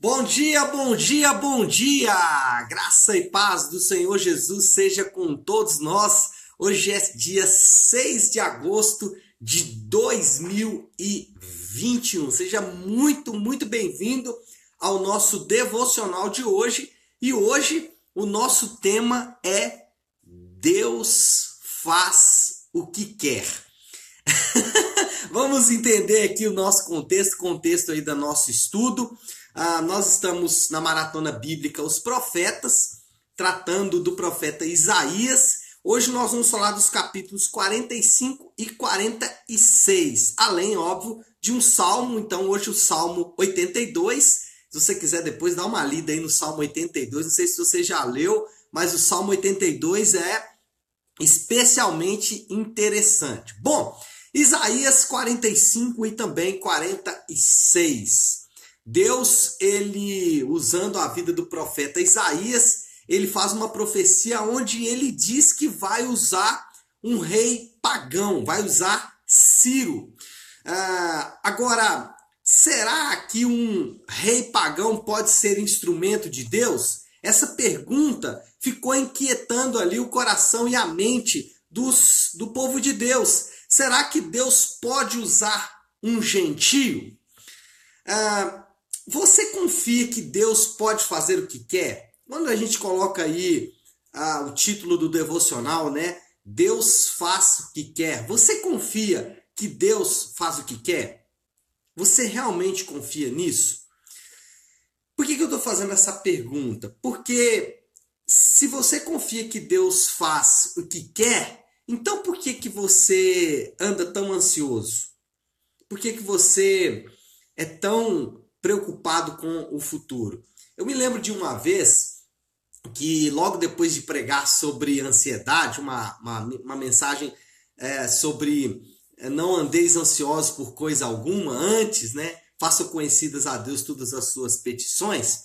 Bom dia, bom dia, bom dia! Graça e paz do Senhor Jesus seja com todos nós. Hoje é dia 6 de agosto de 2021. Seja muito, muito bem-vindo ao nosso devocional de hoje. E hoje o nosso tema é Deus faz o que quer. Vamos entender aqui o nosso contexto, contexto aí do nosso estudo. Ah, nós estamos na maratona bíblica Os Profetas, tratando do profeta Isaías. Hoje nós vamos falar dos capítulos 45 e 46, além, óbvio, de um salmo. Então, hoje o salmo 82. Se você quiser depois dar uma lida aí no salmo 82, não sei se você já leu, mas o salmo 82 é especialmente interessante. Bom, Isaías 45 e também 46. Deus, ele, usando a vida do profeta Isaías, ele faz uma profecia onde ele diz que vai usar um rei pagão, vai usar Ciro. Ah, agora, será que um rei pagão pode ser instrumento de Deus? Essa pergunta ficou inquietando ali o coração e a mente dos, do povo de Deus. Será que Deus pode usar um gentio? Ah, você confia que Deus pode fazer o que quer? Quando a gente coloca aí ah, o título do devocional, né? Deus faz o que quer. Você confia que Deus faz o que quer? Você realmente confia nisso? Por que, que eu estou fazendo essa pergunta? Porque se você confia que Deus faz o que quer, então por que, que você anda tão ansioso? Por que, que você é tão preocupado com o futuro. Eu me lembro de uma vez que, logo depois de pregar sobre ansiedade, uma, uma, uma mensagem é, sobre é, não andeis ansiosos por coisa alguma antes, né? Façam conhecidas a Deus todas as suas petições.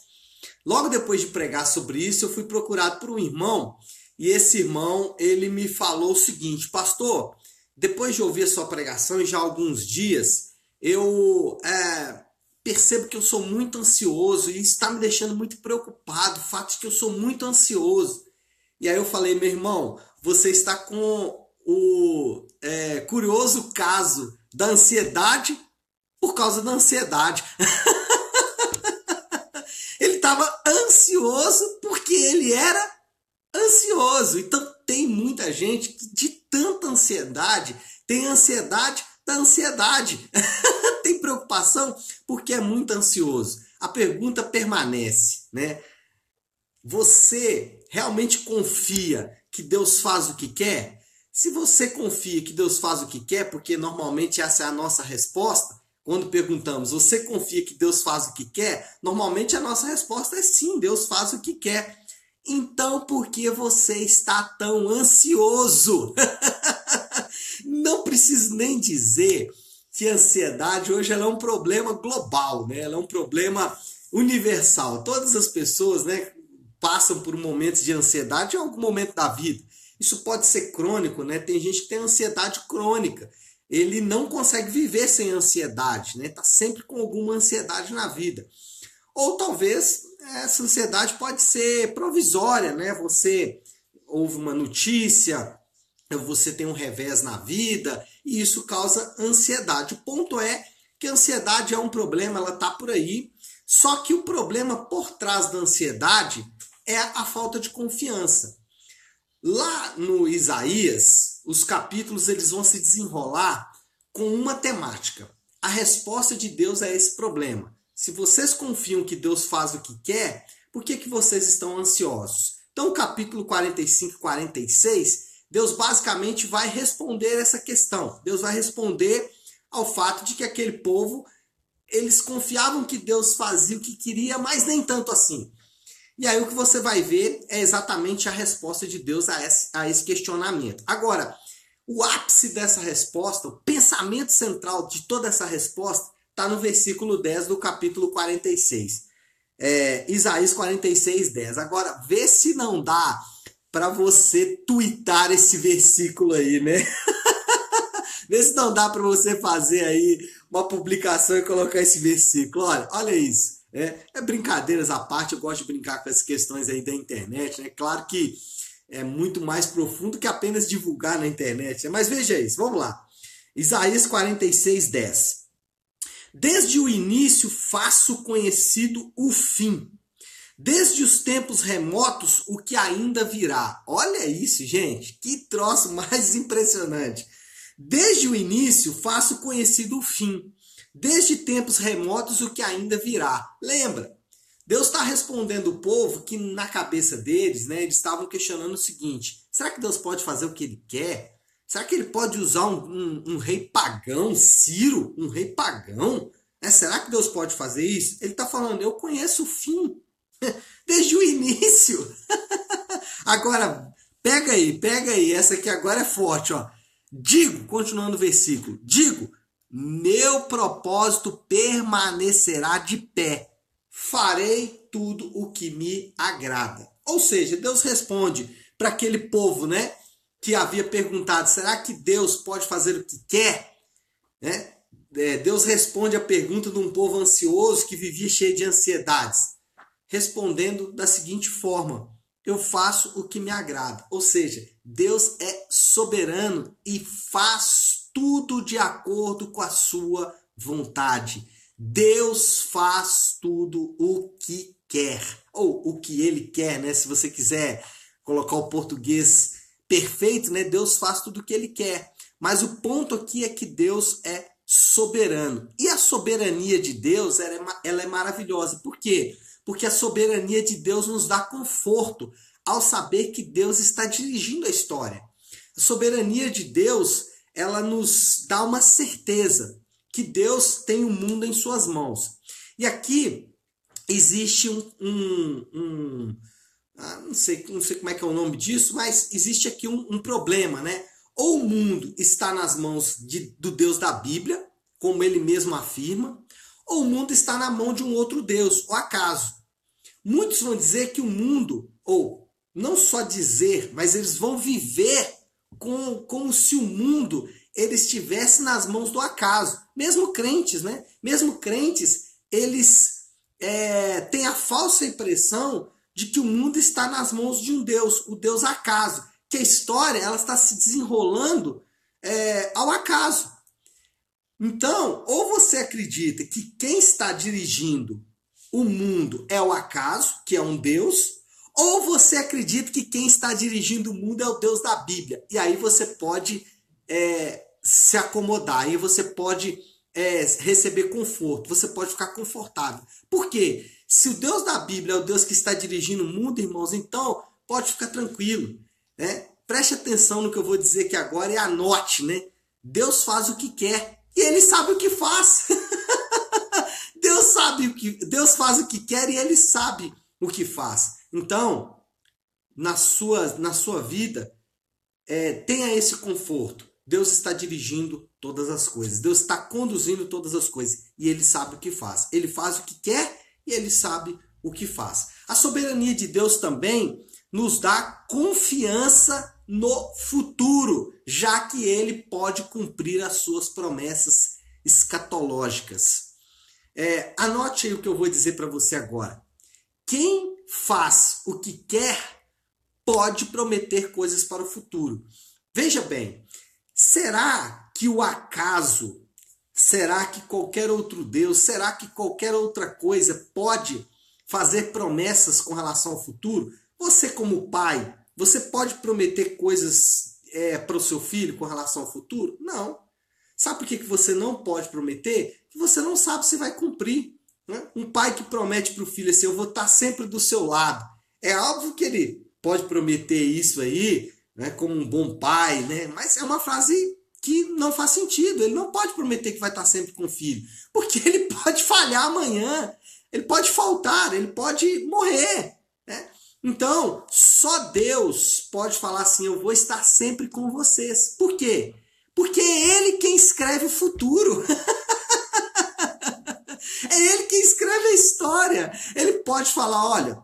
Logo depois de pregar sobre isso, eu fui procurado por um irmão e esse irmão ele me falou o seguinte, pastor, depois de ouvir a sua pregação já há alguns dias, eu é, percebo que eu sou muito ansioso e está me deixando muito preocupado o fato de que eu sou muito ansioso. E aí eu falei, meu irmão, você está com o é, curioso caso da ansiedade por causa da ansiedade. ele estava ansioso porque ele era ansioso. Então tem muita gente que de tanta ansiedade tem ansiedade da ansiedade. tem preocupação porque é muito ansioso. A pergunta permanece, né? Você realmente confia que Deus faz o que quer? Se você confia que Deus faz o que quer, porque normalmente essa é a nossa resposta, quando perguntamos, você confia que Deus faz o que quer? Normalmente a nossa resposta é sim, Deus faz o que quer. Então por que você está tão ansioso? Não preciso nem dizer que a ansiedade hoje ela é um problema global, né? Ela é um problema universal. Todas as pessoas, né, passam por momentos de ansiedade em algum momento da vida. Isso pode ser crônico, né? Tem gente que tem ansiedade crônica. Ele não consegue viver sem ansiedade, né? Tá sempre com alguma ansiedade na vida. Ou talvez essa ansiedade pode ser provisória, né? Você ouve uma notícia, você tem um revés na vida e isso causa ansiedade. O ponto é que a ansiedade é um problema, ela está por aí, só que o problema por trás da ansiedade é a falta de confiança. Lá no Isaías, os capítulos eles vão se desenrolar com uma temática. A resposta de Deus a esse problema. Se vocês confiam que Deus faz o que quer, por que, que vocês estão ansiosos? Então, o capítulo 45 e 46 Deus basicamente vai responder essa questão. Deus vai responder ao fato de que aquele povo eles confiavam que Deus fazia o que queria, mas nem tanto assim. E aí o que você vai ver é exatamente a resposta de Deus a esse, a esse questionamento. Agora, o ápice dessa resposta, o pensamento central de toda essa resposta, está no versículo 10 do capítulo 46. É, Isaías 46, 10. Agora, vê se não dá para você twittar esse versículo aí, né? Vê se não dá para você fazer aí uma publicação e colocar esse versículo. Olha, olha isso. É, é brincadeiras à parte, eu gosto de brincar com essas questões aí da internet, né? Claro que é muito mais profundo que apenas divulgar na internet, né? mas veja isso, vamos lá. Isaías 46, 10. Desde o início faço conhecido o fim, desde os tempos remotos o que ainda virá. Olha isso, gente, que troço mais impressionante. Desde o início faço conhecido o fim, desde tempos remotos o que ainda virá. Lembra? Deus está respondendo o povo que na cabeça deles, né, eles estavam questionando o seguinte: será que Deus pode fazer o que ele quer? Será que ele pode usar um, um, um rei pagão, Ciro, um rei pagão? É, será que Deus pode fazer isso? Ele está falando, eu conheço o fim, desde o início. agora, pega aí, pega aí, essa aqui agora é forte, ó. Digo, continuando o versículo, digo, meu propósito permanecerá de pé. Farei tudo o que me agrada. Ou seja, Deus responde para aquele povo, né, que havia perguntado: será que Deus pode fazer o que quer? Né? É, Deus responde a pergunta de um povo ansioso que vivia cheio de ansiedades, respondendo da seguinte forma: eu faço o que me agrada. Ou seja, Deus é soberano e faz tudo de acordo com a sua vontade. Deus faz tudo o que quer, ou o que ele quer, né? Se você quiser colocar o português perfeito, né? Deus faz tudo o que ele quer. Mas o ponto aqui é que Deus é soberano. E a soberania de Deus ela é, é maravilhosa. Por quê? Porque a soberania de Deus nos dá conforto ao saber que Deus está dirigindo a história. A soberania de Deus ela nos dá uma certeza que Deus tem o mundo em suas mãos. E aqui existe um, um, um ah, não, sei, não sei como é que é o nome disso, mas existe aqui um, um problema, né? Ou o mundo está nas mãos de, do Deus da Bíblia, como ele mesmo afirma, ou o mundo está na mão de um outro Deus, o acaso. Muitos vão dizer que o mundo, ou não só dizer, mas eles vão viver com, como se o mundo ele estivesse nas mãos do acaso. Mesmo crentes, né? Mesmo crentes, eles é, têm a falsa impressão de que o mundo está nas mãos de um Deus, o Deus acaso, que a história ela está se desenrolando é, ao acaso. Então, ou você acredita que quem está dirigindo o mundo é o acaso, que é um Deus, ou você acredita que quem está dirigindo o mundo é o Deus da Bíblia. E aí você pode é, se acomodar, aí você pode é, receber conforto, você pode ficar confortável. Por quê? Se o Deus da Bíblia é o Deus que está dirigindo o mundo, irmãos, então pode ficar tranquilo. Né? Preste atenção no que eu vou dizer aqui agora e anote, né? Deus faz o que quer e ele sabe o que faz. Deus sabe o que Deus faz o que quer e ele sabe o que faz. Então, na sua, na sua vida, é, tenha esse conforto. Deus está dirigindo todas as coisas. Deus está conduzindo todas as coisas. E Ele sabe o que faz. Ele faz o que quer e Ele sabe o que faz. A soberania de Deus também nos dá confiança no futuro, já que Ele pode cumprir as suas promessas escatológicas. É, anote aí o que eu vou dizer para você agora. Quem faz o que quer, pode prometer coisas para o futuro. Veja bem, será que o acaso, será que qualquer outro Deus, será que qualquer outra coisa pode fazer promessas com relação ao futuro? Você, como pai, você pode prometer coisas é, para o seu filho com relação ao futuro? Não. Sabe por que, que você não pode prometer? Que você não sabe se vai cumprir. Né? Um pai que promete para o filho assim: Eu vou estar sempre do seu lado. É óbvio que ele pode prometer isso aí, né, como um bom pai, né? mas é uma frase que não faz sentido. Ele não pode prometer que vai estar sempre com o filho, porque ele pode falhar amanhã, ele pode faltar, ele pode morrer. Né? Então, só Deus pode falar assim: Eu vou estar sempre com vocês. Por quê? Porque é Ele quem escreve o futuro. É ele que escreve a história. Ele pode falar: olha,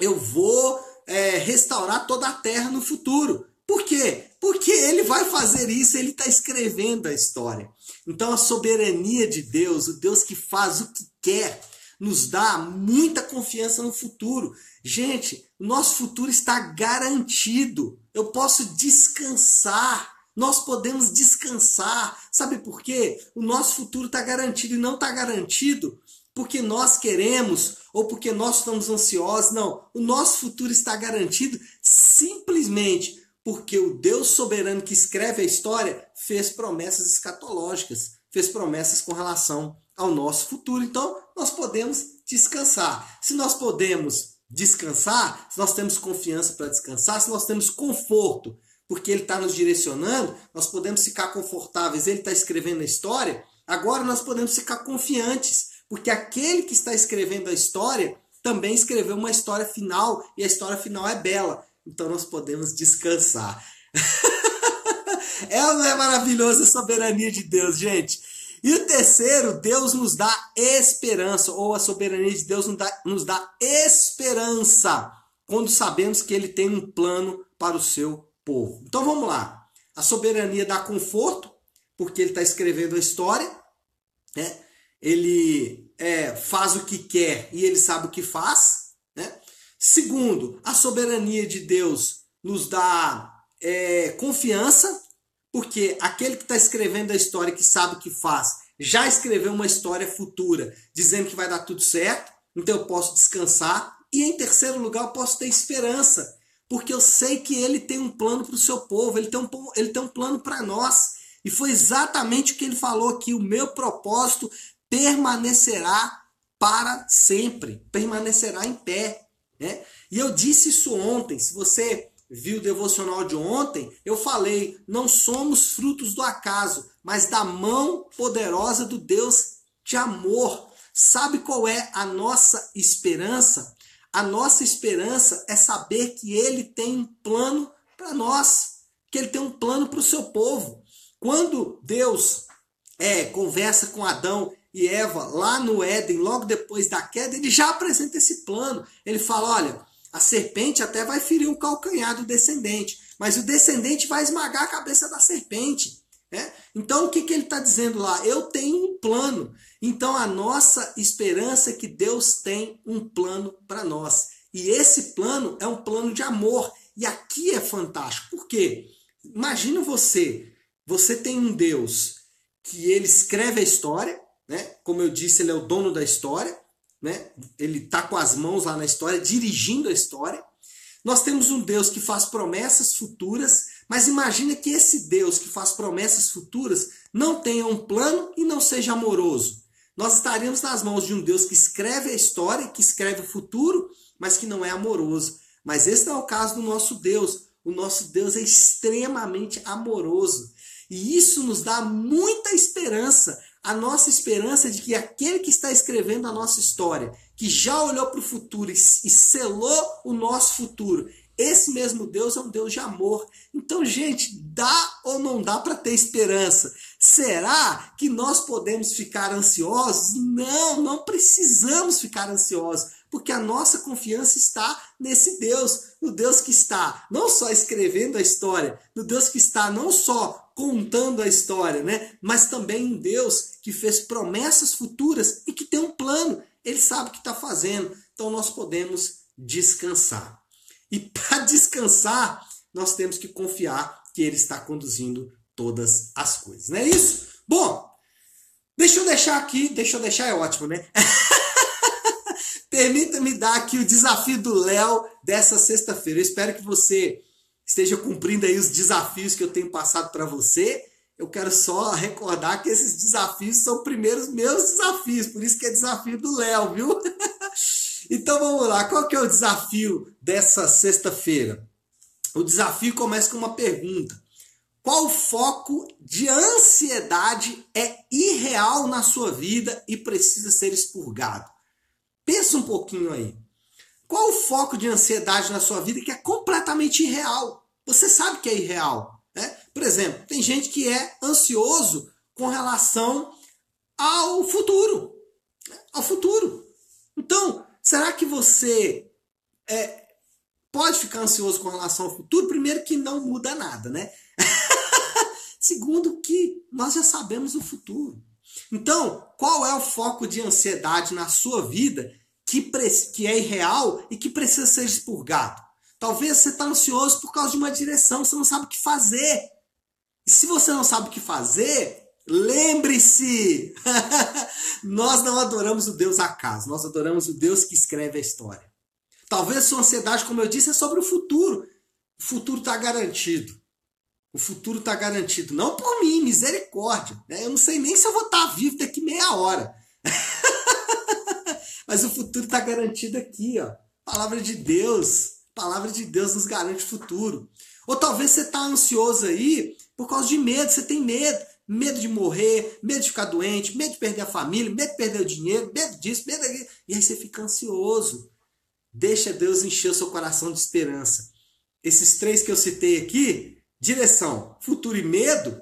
eu vou é, restaurar toda a terra no futuro. Por quê? Porque ele vai fazer isso, ele está escrevendo a história. Então a soberania de Deus, o Deus que faz o que quer, nos dá muita confiança no futuro. Gente, nosso futuro está garantido. Eu posso descansar. Nós podemos descansar. Sabe por quê? O nosso futuro está garantido e não está garantido porque nós queremos ou porque nós estamos ansiosos. Não. O nosso futuro está garantido simplesmente porque o Deus soberano que escreve a história fez promessas escatológicas, fez promessas com relação ao nosso futuro. Então, nós podemos descansar. Se nós podemos descansar, se nós temos confiança para descansar, se nós temos conforto, porque Ele está nos direcionando, nós podemos ficar confortáveis, Ele está escrevendo a história, agora nós podemos ficar confiantes, porque aquele que está escrevendo a história também escreveu uma história final, e a história final é bela. Então nós podemos descansar. é não é maravilhoso a soberania de Deus, gente? E o terceiro, Deus nos dá esperança, ou a soberania de Deus nos dá, nos dá esperança, quando sabemos que Ele tem um plano para o seu povo. Então vamos lá. A soberania dá conforto, porque Ele está escrevendo a história, né? ele é, faz o que quer e ele sabe o que faz. Né? Segundo, a soberania de Deus nos dá é, confiança, porque aquele que está escrevendo a história, que sabe o que faz, já escreveu uma história futura, dizendo que vai dar tudo certo, então eu posso descansar. E em terceiro lugar, eu posso ter esperança, porque eu sei que ele tem um plano para o seu povo, ele tem um, ele tem um plano para nós. E foi exatamente o que ele falou aqui: o meu propósito permanecerá para sempre, permanecerá em pé. Né? E eu disse isso ontem. Se você viu o devocional de ontem, eu falei: não somos frutos do acaso, mas da mão poderosa do Deus de amor. Sabe qual é a nossa esperança? A nossa esperança é saber que Ele tem um plano para nós, que Ele tem um plano para o seu povo. Quando Deus é, conversa com Adão e Eva lá no Éden, logo depois da queda, ele já apresenta esse plano. Ele fala: olha, a serpente até vai ferir o calcanhar do descendente, mas o descendente vai esmagar a cabeça da serpente. Né? Então, o que, que ele está dizendo lá? Eu tenho um plano. Então, a nossa esperança é que Deus tem um plano para nós. E esse plano é um plano de amor. E aqui é fantástico. Por quê? Imagina você, você tem um Deus que ele escreve a história, né? Como eu disse, ele é o dono da história né? Ele está com as mãos lá na história, dirigindo a história. Nós temos um Deus que faz promessas futuras, mas imagina que esse Deus que faz promessas futuras não tenha um plano e não seja amoroso. Nós estaríamos nas mãos de um Deus que escreve a história, que escreve o futuro, mas que não é amoroso. Mas esse não é o caso do nosso Deus. O nosso Deus é extremamente amoroso. E isso nos dá muita esperança, a nossa esperança de que aquele que está escrevendo a nossa história, que já olhou para o futuro e selou o nosso futuro, esse mesmo Deus é um Deus de amor. Então, gente, dá ou não dá para ter esperança? Será que nós podemos ficar ansiosos? Não, não precisamos ficar ansiosos, porque a nossa confiança está nesse Deus, no Deus que está não só escrevendo a história, no Deus que está não só contando a história, né? Mas também um Deus que fez promessas futuras e que tem um plano. Ele sabe o que está fazendo. Então nós podemos descansar. E para descansar, nós temos que confiar que Ele está conduzindo todas as coisas. Não é isso? Bom, deixa eu deixar aqui, deixa eu deixar é ótimo, né? Permita-me dar aqui o desafio do Léo dessa sexta-feira. Eu espero que você esteja cumprindo aí os desafios que eu tenho passado para você. Eu quero só recordar que esses desafios são primeiros meus desafios, por isso que é desafio do Léo, viu? então vamos lá, qual que é o desafio dessa sexta-feira? O desafio começa com uma pergunta. Qual foco de ansiedade é irreal na sua vida e precisa ser expurgado? Pensa um pouquinho aí. Qual o foco de ansiedade na sua vida que é completamente irreal? Você sabe que é irreal. Né? Por exemplo, tem gente que é ansioso com relação ao futuro. Né? Ao futuro. Então, será que você é, pode ficar ansioso com relação ao futuro? Primeiro, que não muda nada, né? Segundo, que nós já sabemos o futuro. Então, qual é o foco de ansiedade na sua vida que, que é irreal e que precisa ser expurgado? Talvez você está ansioso por causa de uma direção, você não sabe o que fazer. E se você não sabe o que fazer, lembre-se! nós não adoramos o Deus acaso, nós adoramos o Deus que escreve a história. Talvez sua ansiedade, como eu disse, é sobre o futuro. O futuro está garantido. O futuro está garantido. Não por mim, misericórdia. Né? Eu não sei nem se eu vou estar tá vivo daqui meia hora. Mas o futuro está garantido aqui, ó. Palavra de Deus. Palavra de Deus nos garante o futuro. Ou talvez você está ansioso aí por causa de medo. Você tem medo. Medo de morrer, medo de ficar doente, medo de perder a família, medo de perder o dinheiro, medo disso, medo daquilo. E aí você fica ansioso. Deixa Deus encher o seu coração de esperança. Esses três que eu citei aqui, direção, futuro e medo,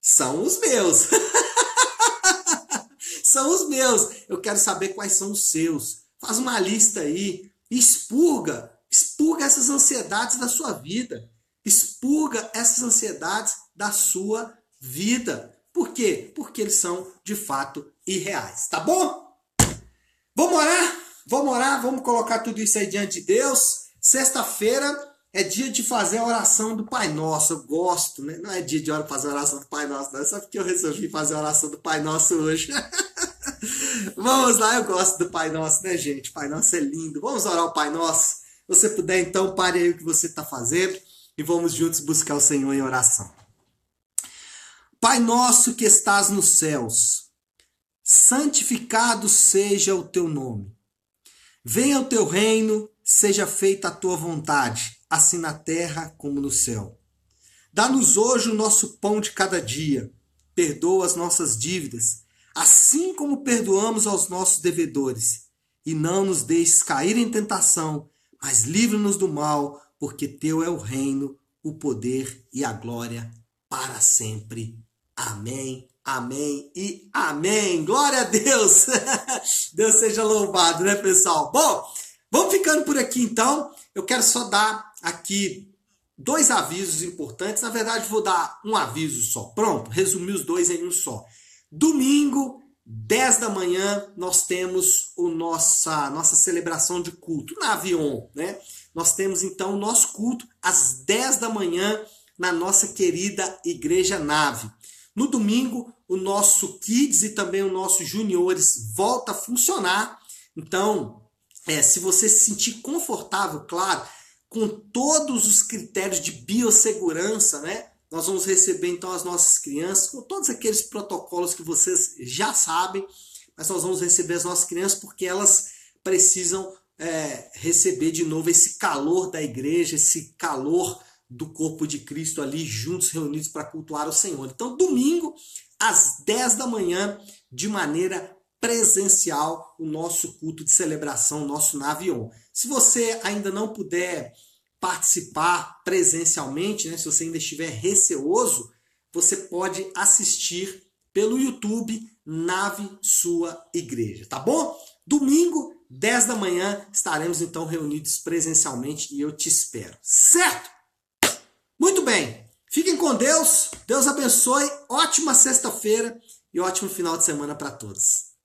são os meus. são os meus. Eu quero saber quais são os seus. Faz uma lista aí. Expurga. Expurga essas ansiedades da sua vida. Expurga essas ansiedades da sua vida. Por quê? Porque eles são de fato irreais. Tá bom? Vamos orar? Vamos orar, vamos colocar tudo isso aí diante de Deus. Sexta-feira é dia de fazer a oração do Pai Nosso. Eu gosto, né? Não é dia de fazer a oração do Pai Nosso, não. É só porque eu resolvi fazer a oração do Pai Nosso hoje. Vamos lá, eu gosto do Pai Nosso, né, gente? Pai Nosso é lindo. Vamos orar o Pai Nosso. Se você puder, então, pare aí o que você está fazendo e vamos juntos buscar o Senhor em oração. Pai nosso que estás nos céus, santificado seja o teu nome. Venha o teu reino, seja feita a tua vontade, assim na terra como no céu. Dá-nos hoje o nosso pão de cada dia. Perdoa as nossas dívidas, assim como perdoamos aos nossos devedores. E não nos deixes cair em tentação, mas livra-nos do mal, porque teu é o reino, o poder e a glória para sempre. Amém Amém e amém. Glória a Deus. Deus seja louvado, né, pessoal? Bom, vamos ficando por aqui então. Eu quero só dar aqui dois avisos importantes. Na verdade, vou dar um aviso só. Pronto, resumir os dois em um só. Domingo, 10 da manhã, nós temos o nossa nossa celebração de culto na Avion, né? Nós temos então o nosso culto às 10 da manhã na nossa querida Igreja Nave. No domingo, o nosso Kids e também o nosso Juniores volta a funcionar. Então, é, se você se sentir confortável, claro, com todos os critérios de biossegurança, né? Nós vamos receber então as nossas crianças com todos aqueles protocolos que vocês já sabem, mas nós vamos receber as nossas crianças porque elas precisam é, receber de novo esse calor da igreja, esse calor do corpo de Cristo ali juntos, reunidos para cultuar o Senhor. Então, domingo, às 10 da manhã, de maneira presencial, o nosso culto de celebração, o nosso Navion. Se você ainda não puder participar presencialmente, né, se você ainda estiver receoso, você pode assistir pelo YouTube Nave Sua Igreja, tá bom? Domingo, 10 da manhã, estaremos então reunidos presencialmente e eu te espero, certo? Muito bem, Fiquem com Deus, Deus abençoe, ótima sexta-feira e ótimo final de semana para todos.